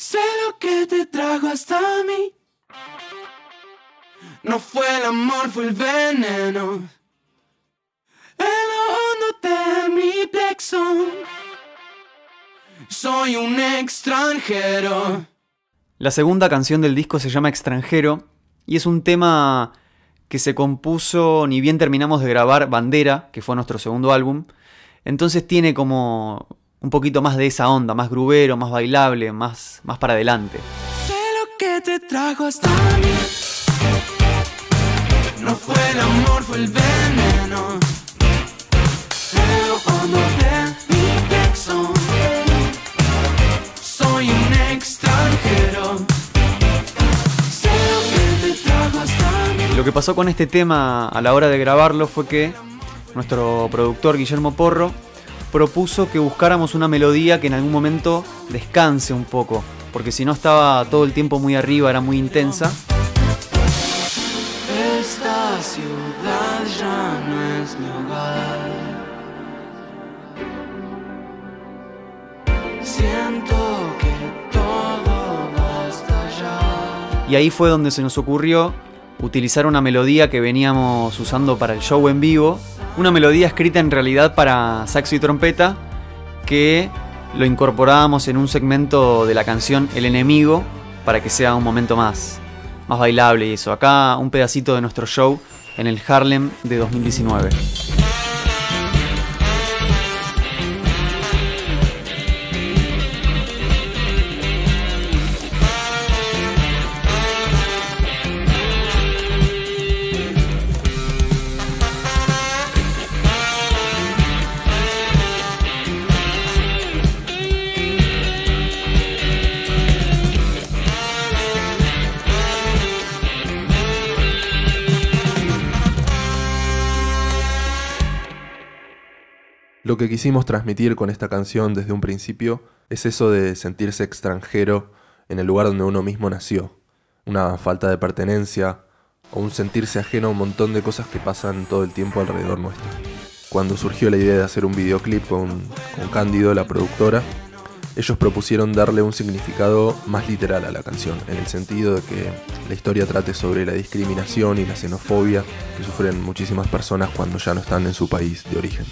Sé lo que te trajo hasta mí. No fue el amor, fue el veneno. En lo hondo de mi plexo. Soy un extranjero. La segunda canción del disco se llama Extranjero y es un tema que se compuso ni bien terminamos de grabar Bandera, que fue nuestro segundo álbum. Entonces tiene como un poquito más de esa onda, más grubero, más bailable, más, más para adelante. Sé lo que te trajo hasta mí. No fue el amor, fue el veneno. En lo hondo de mi plexo. Soy un extranjero. Sé lo que te trajo hasta mí. Lo que pasó con este tema a la hora de grabarlo fue que nuestro productor Guillermo Porro propuso que buscáramos una melodía que en algún momento descanse un poco, porque si no estaba todo el tiempo muy arriba, era muy intensa. Esta ciudad ya no es mi hogar. Siento que todo va. Y ahí fue donde se nos ocurrió utilizar una melodía que veníamos usando para el show en vivo. Una melodía escrita en realidad para saxo y trompeta que lo incorporábamos en un segmento de la canción El enemigo para que sea un momento más, más bailable y eso. Acá un pedacito de nuestro show en el Harlem de 2019. Lo que quisimos transmitir con esta canción desde un principio es eso de sentirse extranjero en el lugar donde uno mismo nació. Una falta de pertenencia o un sentirse ajeno a un montón de cosas que pasan todo el tiempo alrededor nuestro. Cuando surgió la idea de hacer un videoclip con, con Cándido, la productora, ellos propusieron darle un significado más literal a la canción, en el sentido de que la historia trate sobre la discriminación y la xenofobia que sufren muchísimas personas cuando ya no están en su país de origen.